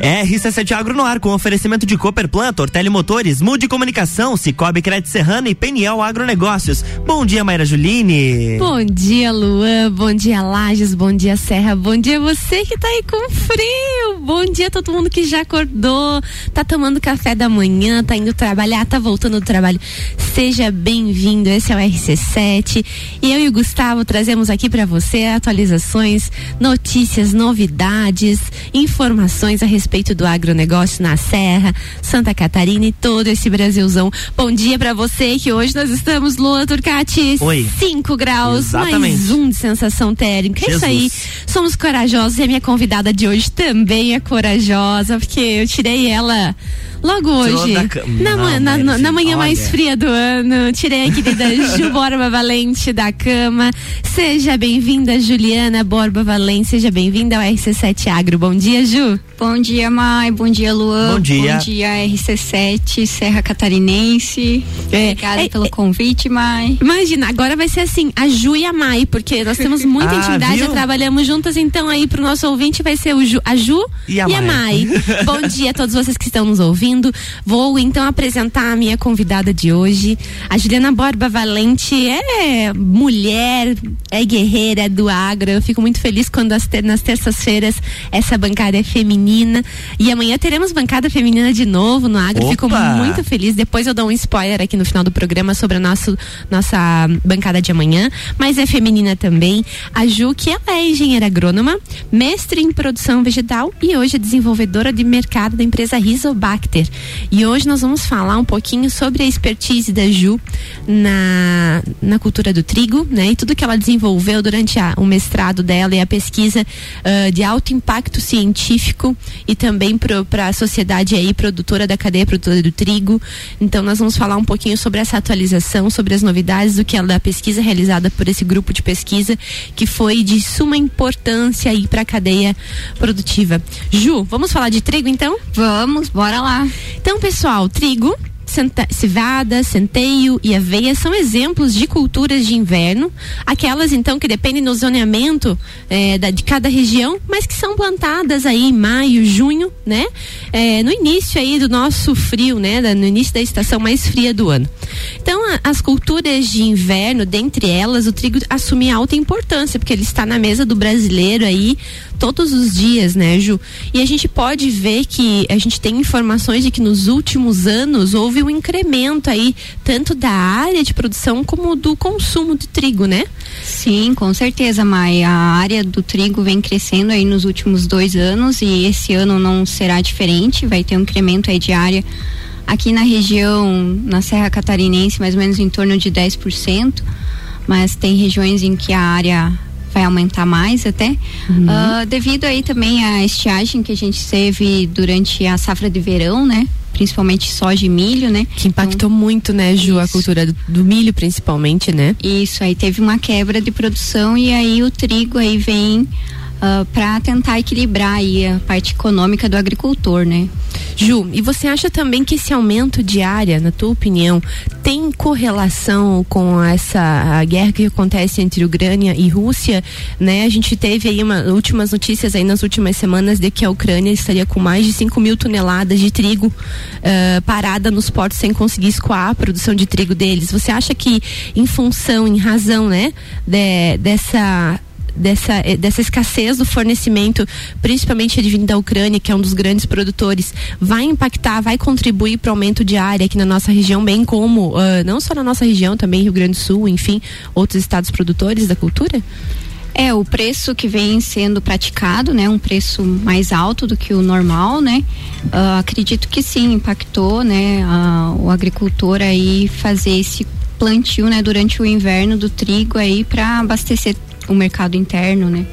RC7 Agro no ar com oferecimento de Cooper Plant, Ortele Motores, Mude Comunicação, Cicobi Crédito Serrana e Peniel Agronegócios. Bom dia, Mayra Juline. Bom dia, Luan. Bom dia, Lages. Bom dia, Serra. Bom dia você que tá aí com frio. Bom dia todo mundo que já acordou, tá tomando café da manhã, tá indo trabalhar, tá voltando do trabalho. Seja bem-vindo. Esse é o RC7 e eu e o Gustavo trazemos aqui para você atualizações, notícias, novidades, informações a respeito respeito do agronegócio na Serra, Santa Catarina e todo esse Brasilzão. Bom dia para você que hoje nós estamos, Lua Turcati. Oi. 5 graus, Exatamente. mais um de sensação térmica. É isso aí. Somos corajosos e a minha convidada de hoje também é corajosa, porque eu tirei ela logo hoje. Na, Não, na, na, na, manhã olha. mais fria do ano. Tirei a querida Ju Borba Valente da cama. Seja bem-vinda, Juliana Borba Valente. Seja bem-vinda ao RC7 Agro. Bom dia, Ju. Bom dia, Mai. Bom dia, Luan. Bom dia. Bom dia, RC7, Serra Catarinense. É, Obrigada é, pelo é, convite, Mai. Imagina, agora vai ser assim, a Ju e a Mai, porque nós temos muita ah, intimidade, já trabalhamos juntas, então aí pro nosso ouvinte vai ser o Ju, a Ju e a, e a Mai. Bom dia a todos vocês que estão nos ouvindo. Vou então apresentar a minha convidada de hoje. A Juliana Borba Valente é mulher, é guerreira é do agro. Eu fico muito feliz quando ter, nas terças-feiras essa bancada é feminina. E amanhã teremos bancada feminina de novo no agro. Opa. Fico muito feliz. Depois eu dou um spoiler aqui no final do programa sobre a nosso, nossa bancada de amanhã. Mas é feminina também. A Ju, que ela é engenheira agrônoma, mestre em produção vegetal e hoje é desenvolvedora de mercado da empresa Rizobacter. E hoje nós vamos falar um pouquinho sobre a expertise da Ju na, na cultura do trigo, né? E tudo que ela desenvolveu durante a, o mestrado dela e a pesquisa uh, de alto impacto científico e também para a sociedade aí produtora da cadeia produtora do trigo. Então nós vamos falar um pouquinho sobre essa atualização, sobre as novidades do que ela da pesquisa realizada por esse grupo de pesquisa que foi de suma importância aí para a cadeia produtiva. Ju, vamos falar de trigo então? Vamos, bora lá. Então, pessoal, trigo cevada, centeio e aveia são exemplos de culturas de inverno, aquelas então que dependem do zoneamento é, da, de cada região, mas que são plantadas aí em maio, junho, né? É, no início aí do nosso frio, né? Da, no início da estação mais fria do ano. Então, a, as culturas de inverno, dentre elas, o trigo assume alta importância, porque ele está na mesa do brasileiro aí todos os dias, né, Ju? E a gente pode ver que a gente tem informações de que nos últimos anos houve um incremento aí, tanto da área de produção como do consumo de trigo, né? Sim, com certeza, Mai. A área do trigo vem crescendo aí nos últimos dois anos e esse ano não será diferente, vai ter um incremento aí de área aqui na região, na Serra Catarinense, mais ou menos em torno de 10%, mas tem regiões em que a área vai aumentar mais até, uhum. uh, devido aí também à estiagem que a gente teve durante a safra de verão, né? Principalmente soja e milho, né? Que impactou então, muito, né, Ju, isso. a cultura do, do, milho principalmente, né? Isso, aí teve uma quebra de produção e aí o trigo aí vem uh, ah, para tentar equilibrar a parte econômica do agricultor, né? Ju, e você acha também que esse aumento de área, na tua opinião, tem correlação com essa guerra que acontece entre Ucrânia e Rússia, né? A gente teve aí uma, últimas notícias aí nas últimas semanas de que a Ucrânia estaria com mais de 5 mil toneladas de trigo uh, parada nos portos sem conseguir escoar a produção de trigo deles. Você acha que em função, em razão, né, de, dessa dessa, eh, dessa escassez do fornecimento, principalmente advindo da Ucrânia, que é um dos grandes produtores, vai impactar, vai contribuir para o aumento de área aqui na nossa região, bem como uh, não só na nossa região, também Rio Grande do Sul, enfim, outros estados produtores da cultura? É, o preço que vem sendo praticado, né, um preço mais alto do que o normal, né? Uh, acredito que sim, impactou, né, uh, o agricultor aí fazer esse plantio, né, durante o inverno do trigo aí para abastecer o mercado interno, né?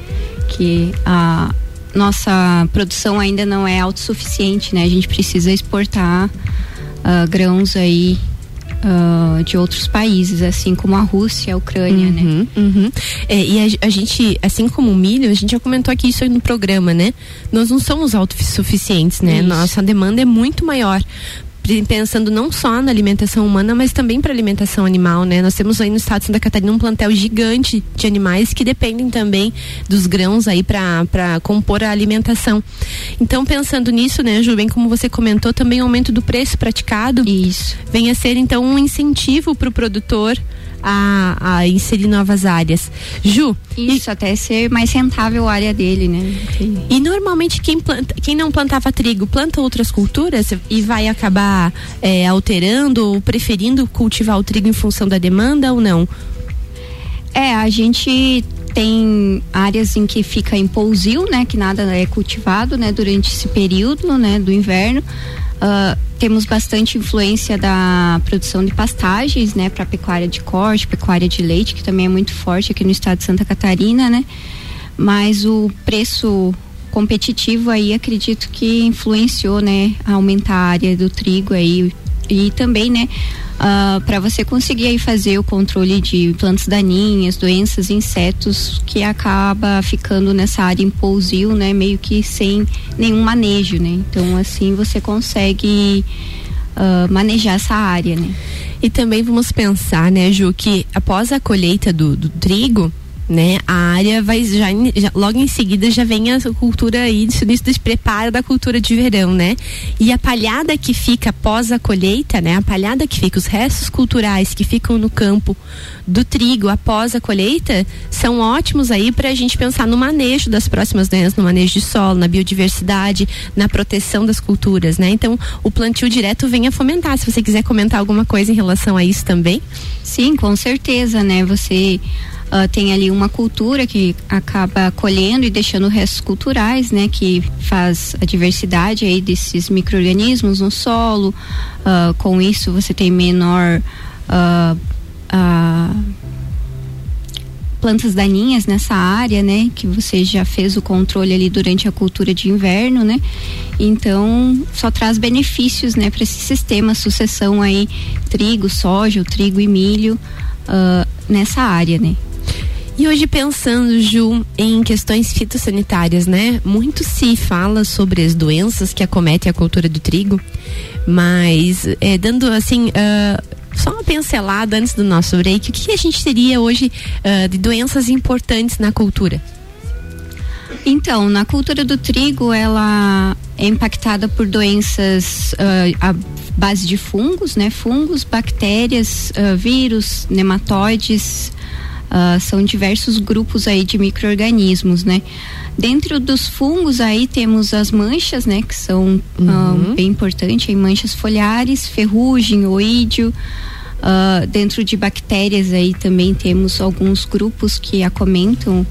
Que a nossa produção ainda não é autossuficiente, né? A gente precisa exportar uh, grãos aí Uh, de outros países, assim como a Rússia, a Ucrânia, né? uhum, né? Uhum. É, e a, a, gente, assim como o milho, a gente já comentou aqui isso aí no programa, né? Nós não somos autossuficientes, né? Isso. Nossa demanda é muito maior pensando não só na alimentação humana, mas também para alimentação animal, né? Nós temos aí no estado de Santa Catarina um plantel gigante de animais que dependem também dos grãos aí para compor a alimentação. Então, pensando nisso, né, Ju, bem como você comentou, também o aumento do preço praticado. Isso. Vem a ser, então, um incentivo para o produtor a, a, inserir novas áreas. Ju. Isso, e, até ser mais rentável a área dele, né? E normalmente quem, planta, quem não plantava trigo planta outras culturas e vai acabar é, alterando ou preferindo cultivar o trigo em função da demanda ou não? É, a gente tem áreas em que fica em pousio, né, que nada é cultivado, né, durante esse período, né, do inverno. Uh, temos bastante influência da produção de pastagens, né, para pecuária de corte, pecuária de leite, que também é muito forte aqui no estado de Santa Catarina, né. Mas o preço competitivo aí acredito que influenciou, né, a aumentar a área do trigo aí e também, né, uh, ah, para você conseguir aí fazer o controle de plantas daninhas, doenças, insetos que acaba ficando nessa área em pousio, né, meio que sem nenhum manejo, né? Então assim você consegue uh, manejar essa área, né? E também vamos pensar, né, Ju, que após a colheita do, do trigo, né? A área vai já, já, logo em seguida já vem a cultura aí, isso despreparo da cultura de verão, né? E a palhada que fica após a colheita, né? A palhada que fica, os restos culturais que ficam no campo do trigo após a colheita são ótimos aí para a gente pensar no manejo das próximas doenças, no manejo de solo, na biodiversidade, na proteção das culturas, né? Então, o plantio direto vem a fomentar. Se você quiser comentar alguma coisa em relação a isso também. Sim, com certeza, né? Você Uh, tem ali uma cultura que acaba colhendo e deixando restos culturais, né, que faz a diversidade aí desses microrganismos no solo. Uh, com isso você tem menor uh, plantas daninhas nessa área, né, que você já fez o controle ali durante a cultura de inverno, né? Então só traz benefícios, né, para esse sistema sucessão aí trigo, soja, trigo e milho nessa área, né? E hoje pensando, Ju, em questões fitossanitárias, né? Muito se fala sobre as doenças que acometem a cultura do trigo, mas é, dando assim. Uh, só uma pincelada antes do nosso break, o que a gente teria hoje uh, de doenças importantes na cultura? Então, na cultura do trigo, ela é impactada por doenças uh, à base de fungos, né? Fungos, bactérias, uh, vírus, nematóides, Uh, são diversos grupos aí de micro-organismos, né? Dentro dos fungos aí temos as manchas, né? Que são uhum. uh, bem importantes, aí manchas foliares, ferrugem, oídio. Uh, dentro de bactérias aí também temos alguns grupos que acomentam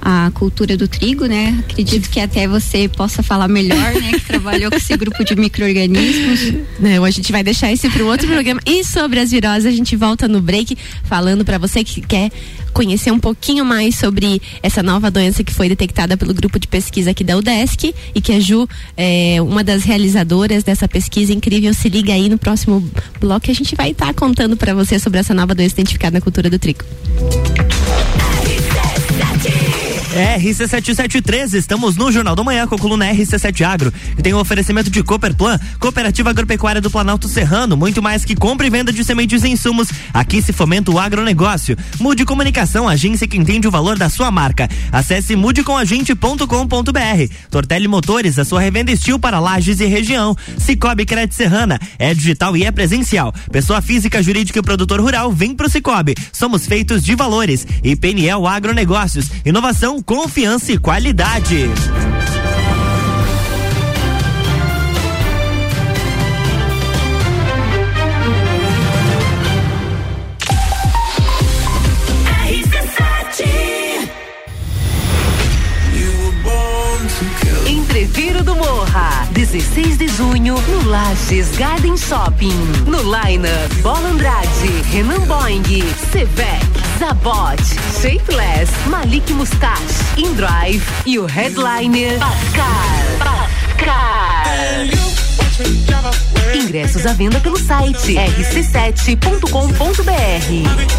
a cultura do trigo, né? Acredito que até você possa falar melhor, né? Que trabalhou com esse grupo de micro-organismos. Não, a gente vai deixar isso para um outro programa. E sobre as viroses, a gente volta no break falando para você que quer conhecer um pouquinho mais sobre essa nova doença que foi detectada pelo grupo de pesquisa aqui da UDESC e que a Ju é uma das realizadoras dessa pesquisa incrível. Se liga aí no próximo bloco que a gente vai estar tá contando para você sobre essa nova doença identificada na cultura do trigo. RC7713, estamos no Jornal da Manhã com a coluna RC7 Agro, que tem um oferecimento de Cooperplan, Cooperativa Agropecuária do Planalto Serrano, muito mais que compra e venda de sementes e insumos. Aqui se fomenta o agronegócio. Mude Comunicação, agência que entende o valor da sua marca. Acesse mudecomagente.com.br. Tortelli Motores, a sua revenda estil para lajes e região. Cicobi Crédito Serrana, é digital e é presencial. Pessoa física, jurídica e produtor rural, vem pro Cicobi. Somos feitos de valores. E PNL Agronegócios, inovação confiança e qualidade. Entreviro do Morra, 16 de junho, no Lages Garden Shopping. No Line Bola Andrade, Renan Boing, Sevec. Zabot, Shapeless, Malik Mustache, InDrive e o headliner Pascal. Pascal. Ingressos à venda pelo site rc7.com.br.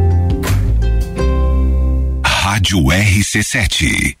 Rádio RC7.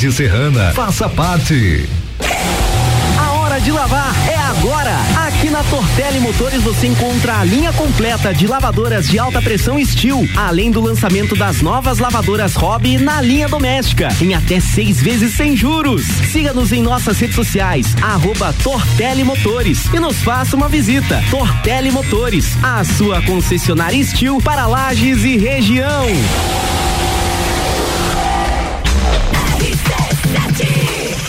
de Serrana. Faça parte. A hora de lavar é agora. Aqui na Tortelli Motores você encontra a linha completa de lavadoras de alta pressão Steel, além do lançamento das novas lavadoras Hobby na linha doméstica, em até seis vezes sem juros. Siga-nos em nossas redes sociais, arroba Motores e nos faça uma visita. Tortelli Motores, a sua concessionária Steel para lajes e região.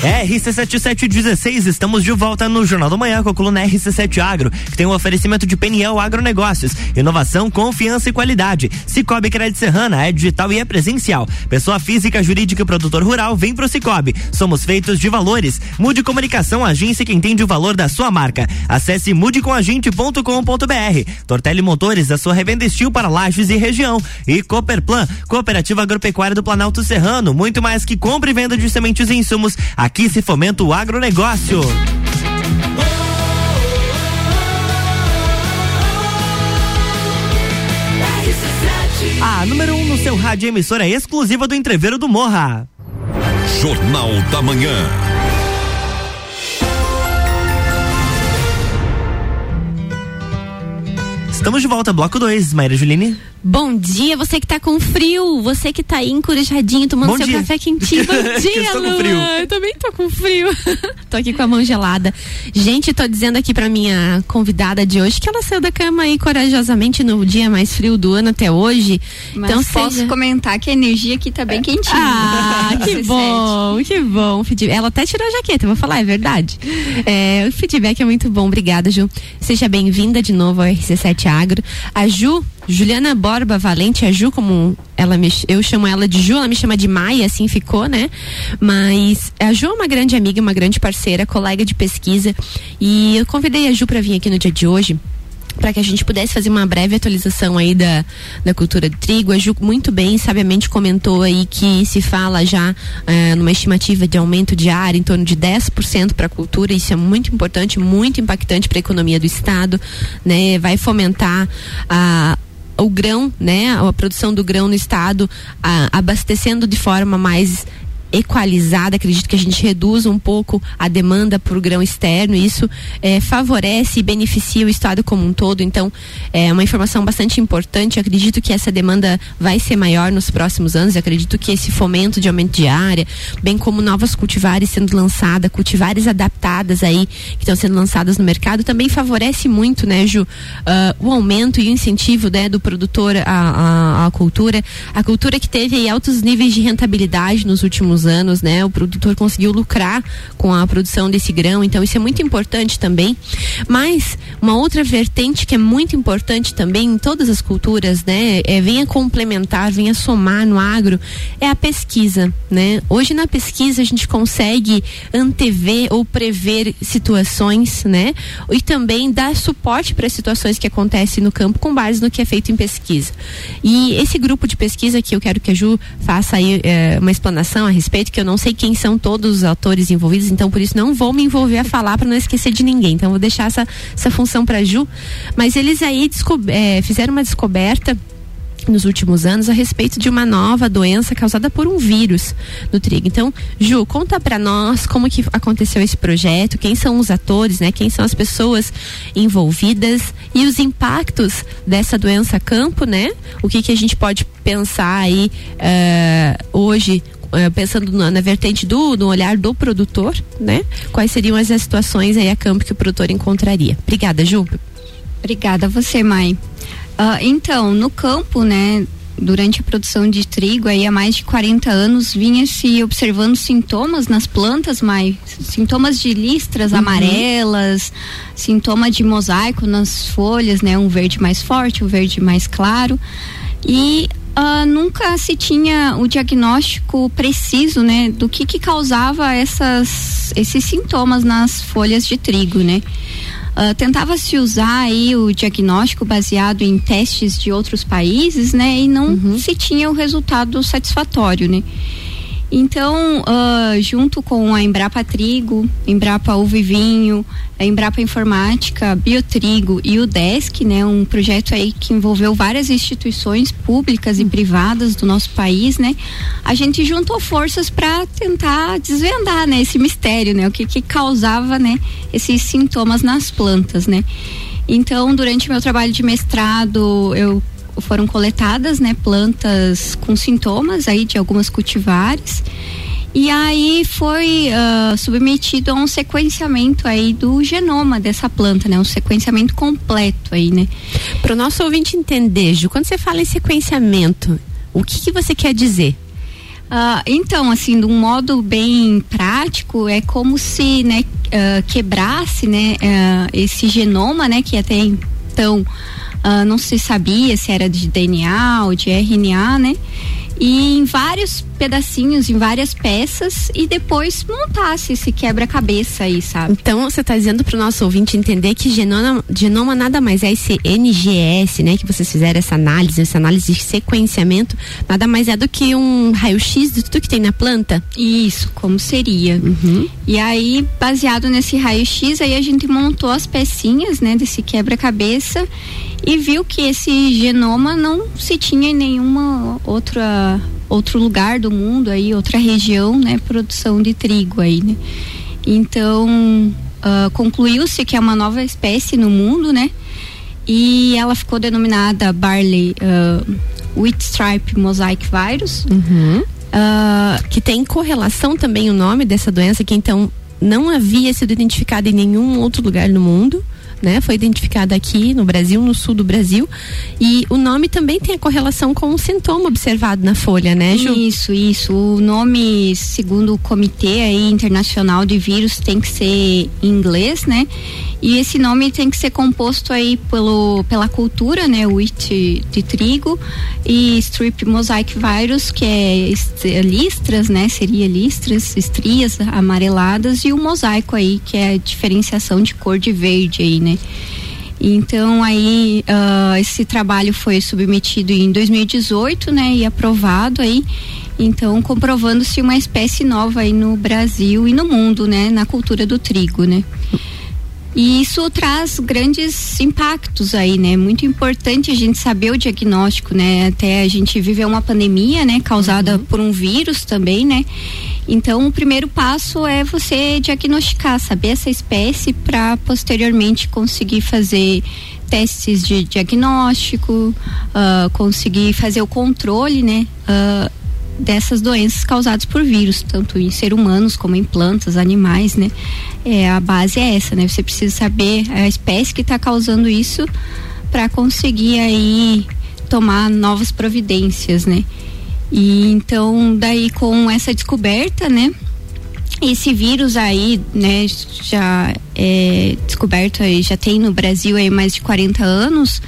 RC7716, estamos de volta no Jornal da Manhã com a coluna RC7 Agro, que tem um oferecimento de Peniel Agronegócios, inovação, confiança e qualidade. Cicobi Crédito Serrana é digital e é presencial. Pessoa física, jurídica e produtor rural, vem pro Cicobi. Somos feitos de valores. Mude Comunicação, agência que entende o valor da sua marca. Acesse mudecomagente.com.br. Tortelli Motores, a sua revenda estil para lajes e região. E Cooperplan, Cooperativa Agropecuária do Planalto Serrano, muito mais que compra e venda de sementes e insumos. Aqui Aqui se fomenta o agronegócio. A número 1 um no seu rádio emissora exclusiva do Entreveiro do Morra. Jornal da Manhã. Estamos de volta, bloco 2, Maíra Juline. Bom dia, você que tá com frio, você que tá aí encorajadinho, tomando Bom seu dia. café quentinho. Bom dia, Lu. Eu também tô com frio. tô aqui com a mão gelada. Gente, tô dizendo aqui pra minha convidada de hoje que ela saiu da cama aí corajosamente no dia mais frio do ano até hoje. Mas então posso seja... comentar que a energia aqui tá bem quentinha. Ah, que bom, que bom. Ela até tirou a jaqueta, vou falar, é verdade. É, o feedback é muito bom, obrigada, Ju. Seja bem-vinda de novo ao RC7 Agro. A Ju, Juliana Borba Valente, a Ju, como ela me, eu chamo ela de Ju, ela me chama de Maia, assim ficou, né? Mas a Ju é uma grande amiga, uma grande parceira, colega de pesquisa. E eu convidei a Ju para vir aqui no dia de hoje para que a gente pudesse fazer uma breve atualização aí da, da cultura do trigo. A Ju muito bem, sabiamente comentou aí que se fala já é, numa estimativa de aumento de área em torno de 10% para a cultura. Isso é muito importante, muito impactante para a economia do estado, né? Vai fomentar a o grão, né, a produção do grão no estado, a, abastecendo de forma mais equalizada, acredito que a gente reduz um pouco a demanda por grão externo e isso é, favorece e beneficia o Estado como um todo. Então, é uma informação bastante importante. acredito que essa demanda vai ser maior nos próximos anos. acredito que esse fomento de aumento de área, bem como novas cultivares sendo lançadas, cultivares adaptadas aí, que estão sendo lançadas no mercado, também favorece muito, né, Ju, uh, o aumento e o incentivo né, do produtor à, à, à cultura. A cultura que teve aí altos níveis de rentabilidade nos últimos anos, né? O produtor conseguiu lucrar com a produção desse grão, então isso é muito importante também. Mas uma outra vertente que é muito importante também em todas as culturas, né? É, venha complementar, venha somar no agro, é a pesquisa, né? Hoje na pesquisa a gente consegue antever ou prever situações, né? E também dar suporte para situações que acontecem no campo com base no que é feito em pesquisa. E esse grupo de pesquisa que eu quero que a Ju faça aí é, uma explanação a respeito, que eu não sei quem são todos os autores envolvidos, então por isso não vou me envolver a falar para não esquecer de ninguém. Então vou deixar essa, essa função para Ju. Mas eles aí é, fizeram uma descoberta nos últimos anos a respeito de uma nova doença causada por um vírus no trigo. Então, Ju, conta para nós como que aconteceu esse projeto, quem são os atores, né? Quem são as pessoas envolvidas e os impactos dessa doença campo, né? O que que a gente pode pensar aí uh, hoje pensando na, na, vertente do no olhar do produtor, né? Quais seriam as, as situações aí a campo que o produtor encontraria? Obrigada, Ju. Obrigada a você, Mai. Uh, então, no campo, né, durante a produção de trigo aí há mais de 40 anos vinha se observando sintomas nas plantas, mas sintomas de listras uhum. amarelas, sintoma de mosaico nas folhas, né, um verde mais forte, um verde mais claro. E uh, nunca se tinha o diagnóstico preciso, né, do que que causava essas esses sintomas nas folhas de trigo, né? Uh, tentava-se usar aí o diagnóstico baseado em testes de outros países, né? E não uhum. se tinha o resultado satisfatório, né? Então, uh, junto com a Embrapa Trigo, Embrapa Uva e Vinho, a Embrapa Informática, Biotrigo e o Desk, né, um projeto aí que envolveu várias instituições públicas e privadas do nosso país, né, a gente juntou forças para tentar desvendar, né, esse mistério, né, o que que causava, né, esses sintomas nas plantas, né. Então, durante meu trabalho de mestrado, eu foram coletadas, né, plantas com sintomas aí de algumas cultivares. E aí foi uh, submetido a um sequenciamento aí do genoma dessa planta, né? Um sequenciamento completo aí, né? Para o nosso ouvinte entender, Ju, quando você fala em sequenciamento, o que, que você quer dizer? Uh, então, assim, de um modo bem prático, é como se, né, uh, quebrasse, né, esse genoma, né, que até então uh, não se sabia se era de DNA ou de RNA, né? E em vários pedacinhos, em várias peças e depois montasse esse quebra-cabeça aí, sabe? Então você está dizendo para o nosso ouvinte entender que genoma, genoma nada mais é esse NGS, né? Que vocês fizeram essa análise, essa análise de sequenciamento, nada mais é do que um raio-x de tudo que tem na planta? Isso, como seria. Uhum. E aí, baseado nesse raio-x, aí a gente montou as pecinhas, né? Desse quebra-cabeça e viu que esse genoma não se tinha em nenhuma outra outro lugar do mundo aí, outra região, né, produção de trigo aí, né? Então, uh, concluiu-se que é uma nova espécie no mundo, né? E ela ficou denominada Barley uh, Wheat Stripe Mosaic Virus. Uhum. Uh, que tem correlação também o nome dessa doença, que então não havia sido identificada em nenhum outro lugar no mundo né? Foi identificada aqui no Brasil, no sul do Brasil. E o nome também tem a correlação com um sintoma observado na folha, né, Ju? Isso, isso. O nome, segundo o Comitê aí, Internacional de Vírus, tem que ser em inglês, né? E esse nome tem que ser composto aí pelo, pela cultura, né? Wheat de trigo e strip mosaic virus, que é listras, né? Seria listras, estrias amareladas e o mosaico aí, que é a diferenciação de cor de verde aí, né? Então aí uh, esse trabalho foi submetido em 2018, né? E aprovado aí. Então comprovando-se uma espécie nova aí no Brasil e no mundo, né? Na cultura do trigo, né? E isso traz grandes impactos aí, né? Muito importante a gente saber o diagnóstico, né? Até a gente viveu uma pandemia, né? Causada uhum. por um vírus também, né? Então, o primeiro passo é você diagnosticar, saber essa espécie para posteriormente conseguir fazer testes de diagnóstico, uh, conseguir fazer o controle, né? Uh, dessas doenças causadas por vírus, tanto em seres humanos como em plantas, animais, né? É, a base é essa, né? Você precisa saber a espécie que está causando isso para conseguir aí tomar novas providências, né? E então, daí com essa descoberta, né? Esse vírus aí, né, já é descoberto aí, já tem no Brasil aí mais de 40 anos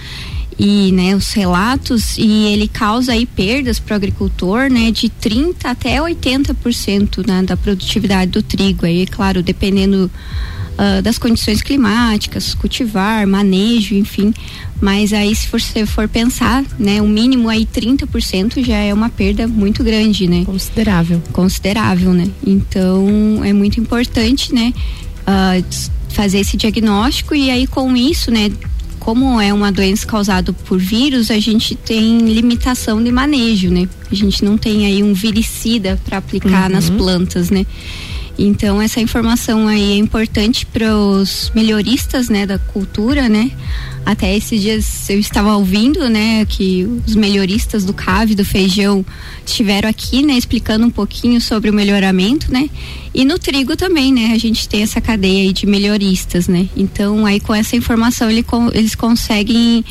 e né, os relatos e ele causa aí perdas para o agricultor né, de 30 até 80% né, da produtividade do trigo. Aí, claro, dependendo uh, das condições climáticas, cultivar, manejo, enfim. Mas aí se você for pensar, né, o mínimo aí 30% já é uma perda muito grande, né? Considerável. Considerável, né? Então é muito importante, né, uh, fazer esse diagnóstico e aí com isso, né, como é uma doença causada por vírus, a gente tem limitação de manejo, né? A gente não tem aí um viricida para aplicar uhum. nas plantas, né? Então essa informação aí é importante para os melhoristas, né, da cultura, né? Até esses dias eu estava ouvindo, né, que os melhoristas do cave do feijão estiveram aqui, né, explicando um pouquinho sobre o melhoramento, né? E no trigo também, né? A gente tem essa cadeia aí de melhoristas, né? Então aí com essa informação ele, eles conseguem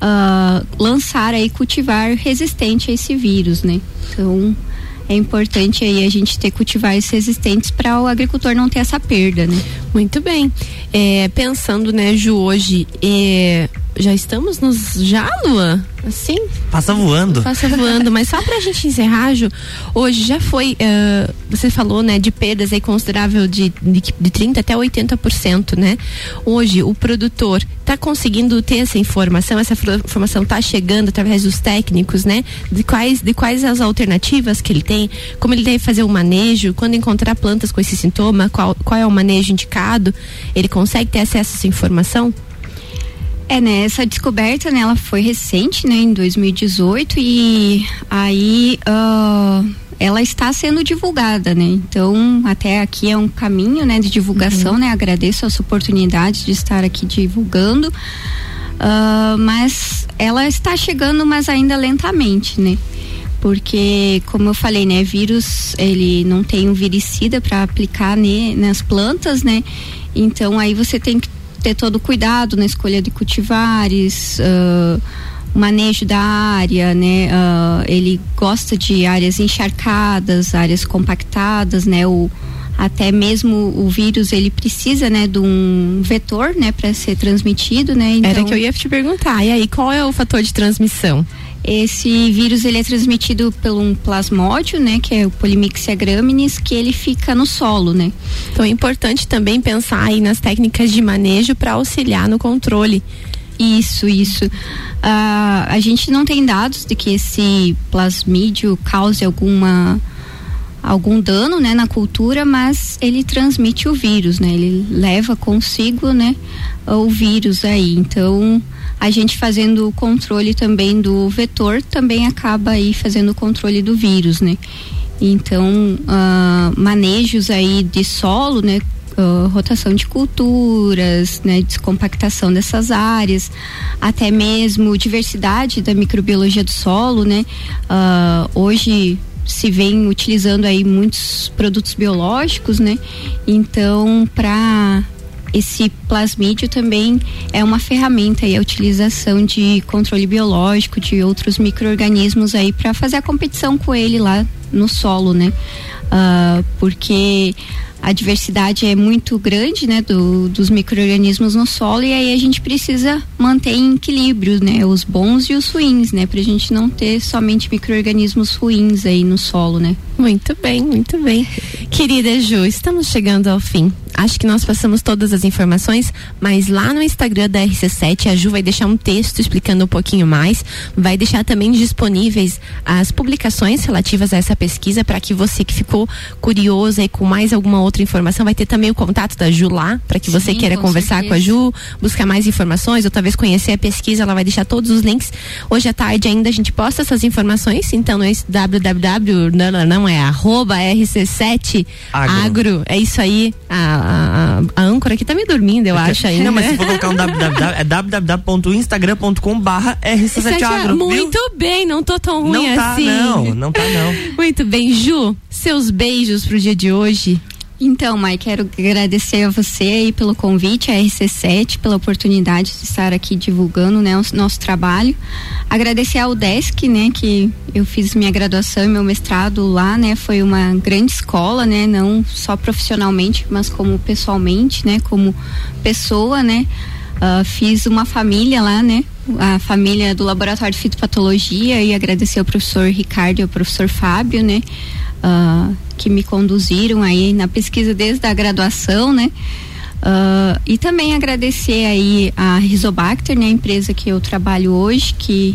uh, lançar aí cultivar resistente a esse vírus, né? Então é importante aí a gente ter cultivares resistentes para o agricultor não ter essa perda, né? Muito bem. É, pensando, né, Ju, hoje, é, já estamos nos. Já, Lua? Assim? Passa voando. Passa voando, mas só pra gente encerrar, Ju, hoje já foi. Uh, você falou, né, de perdas aí considerável de, de, de 30% até 80%, né? Hoje, o produtor tá conseguindo ter essa informação, essa informação tá chegando através dos técnicos, né? De quais, de quais as alternativas que ele tem, como ele deve fazer o manejo, quando encontrar plantas com esse sintoma, qual, qual é o manejo indicado, ele consegue ter acesso a essa informação? É, né, essa descoberta, né, ela foi recente, né, em 2018 e aí uh, ela está sendo divulgada, né, então até aqui é um caminho, né, de divulgação, uhum. né, agradeço essa oportunidade de estar aqui divulgando, uh, mas ela está chegando, mas ainda lentamente, né, porque como eu falei, né, vírus ele não tem um viricida para aplicar né, nas plantas, né, então aí você tem que ter todo o cuidado na escolha de cultivares, uh, manejo da área, né? Uh, ele gosta de áreas encharcadas, áreas compactadas, né? O, até mesmo o vírus ele precisa né de um vetor né para ser transmitido né então, era que eu ia te perguntar e aí qual é o fator de transmissão esse vírus ele é transmitido por um plasmódio, né, que é o Polymyxia graminis, que ele fica no solo, né? Então é importante também pensar aí nas técnicas de manejo para auxiliar no controle. Isso, isso. Uh, a gente não tem dados de que esse plasmídio cause alguma algum dano, né, na cultura, mas ele transmite o vírus, né? Ele leva consigo, né, o vírus aí. Então, a gente fazendo o controle também do vetor também acaba aí fazendo o controle do vírus, né? Então, uh, manejos aí de solo, né? Uh, rotação de culturas, né, descompactação dessas áreas, até mesmo diversidade da microbiologia do solo, né? Uh, hoje se vem utilizando aí muitos produtos biológicos, né? Então, para esse plasmídio também é uma ferramenta e a utilização de controle biológico de outros micro-organismos aí para fazer a competição com ele lá no solo, né? Uh, porque a diversidade é muito grande, né, do, dos micro-organismos no solo e aí a gente precisa manter em equilíbrio, né, os bons e os ruins, né, pra gente não ter somente micro-organismos ruins aí no solo, né. Muito bem, muito bem. Querida Ju, estamos chegando ao fim. Acho que nós passamos todas as informações, mas lá no Instagram da RC7 a Ju vai deixar um texto explicando um pouquinho mais, vai deixar também disponíveis as publicações relativas a essa pesquisa para que você que ficou curioso e com mais alguma outra informação vai ter também o contato da Ju lá, para que Sim, você queira com conversar certeza. com a Ju, buscar mais informações ou talvez conhecer a pesquisa, ela vai deixar todos os links. Hoje à tarde ainda a gente posta essas informações, então no www não, não é arroba RC7 agro. agro. É isso aí. A, a, a, âncora aqui tá me dormindo, eu acho ainda. Não, mas se for colocar um www, é www.instagram.com barra RC7 agro. Muito viu? bem, não tô tão ruim não tá, assim. Não, não tá não. Muito bem, Ju, seus beijos pro dia de hoje. Então, Mai, quero agradecer a você aí pelo convite, a RC7, pela oportunidade de estar aqui divulgando né, o nosso trabalho. Agradecer ao DESC, né, que eu fiz minha graduação e meu mestrado lá, né, foi uma grande escola, né, não só profissionalmente, mas como pessoalmente, né, como pessoa, né. Uh, fiz uma família lá, né? A família do Laboratório de Fitopatologia e agradecer ao professor Ricardo e ao professor Fábio, né? Uh, que me conduziram aí na pesquisa desde a graduação, né? Uh, e também agradecer aí a Rizobacter, né, a empresa que eu trabalho hoje, que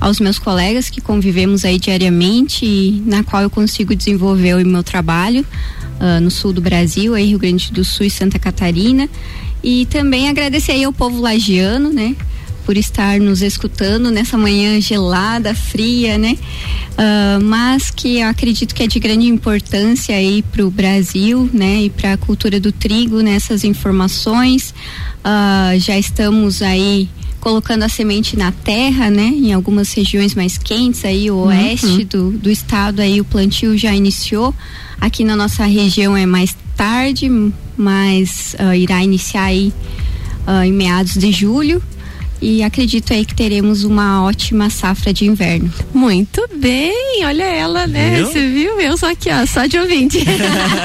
aos meus colegas que convivemos aí diariamente e na qual eu consigo desenvolver o meu trabalho uh, no sul do Brasil, aí Rio Grande do Sul e Santa Catarina. E também agradecer aí ao povo lagiano, né? Por estar nos escutando nessa manhã gelada, fria, né? Uh, mas que eu acredito que é de grande importância aí para o Brasil, né? E para a cultura do trigo nessas informações. Uh, já estamos aí colocando a semente na terra, né? Em algumas regiões mais quentes aí, o uhum. oeste do, do estado aí o plantio já iniciou. Aqui na nossa região é mais tarde, mas uh, irá iniciar aí uh, em meados de julho e acredito aí que teremos uma ótima safra de inverno. Muito bem, olha ela, né? Viu? Você viu? Eu só aqui, ó, só de ouvinte.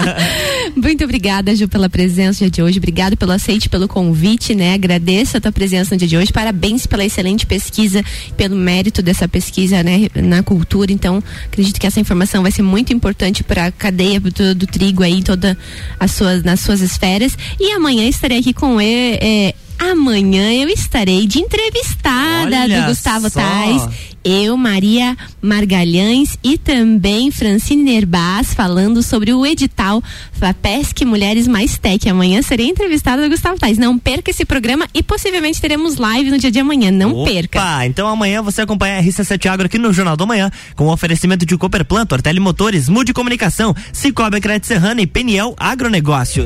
Muito obrigada, Ju, pela presença no dia de hoje. Obrigado pelo aceite, pelo convite, né? Agradeço a tua presença no dia de hoje. Parabéns pela excelente pesquisa, pelo mérito dessa pesquisa, né, na cultura. Então, acredito que essa informação vai ser muito importante para a cadeia do, do, trigo aí, toda as suas nas suas esferas. E amanhã estarei aqui com ele, é, Amanhã eu estarei de entrevistada Olha do Gustavo só. Tais. Eu, Maria Margalhães e também Francine Nerbas falando sobre o edital FAPESC Mulheres Mais Tech. Amanhã serei entrevistada do Gustavo Tais. Não perca esse programa e possivelmente teremos live no dia de amanhã. Não Opa, perca. Então amanhã você acompanha a RC7 Agro aqui no Jornal do Manhã com o oferecimento de Cooperplan, Ortele Motores, Mude Comunicação, Cicobi Crédito Serrana e Peniel Agronegócios.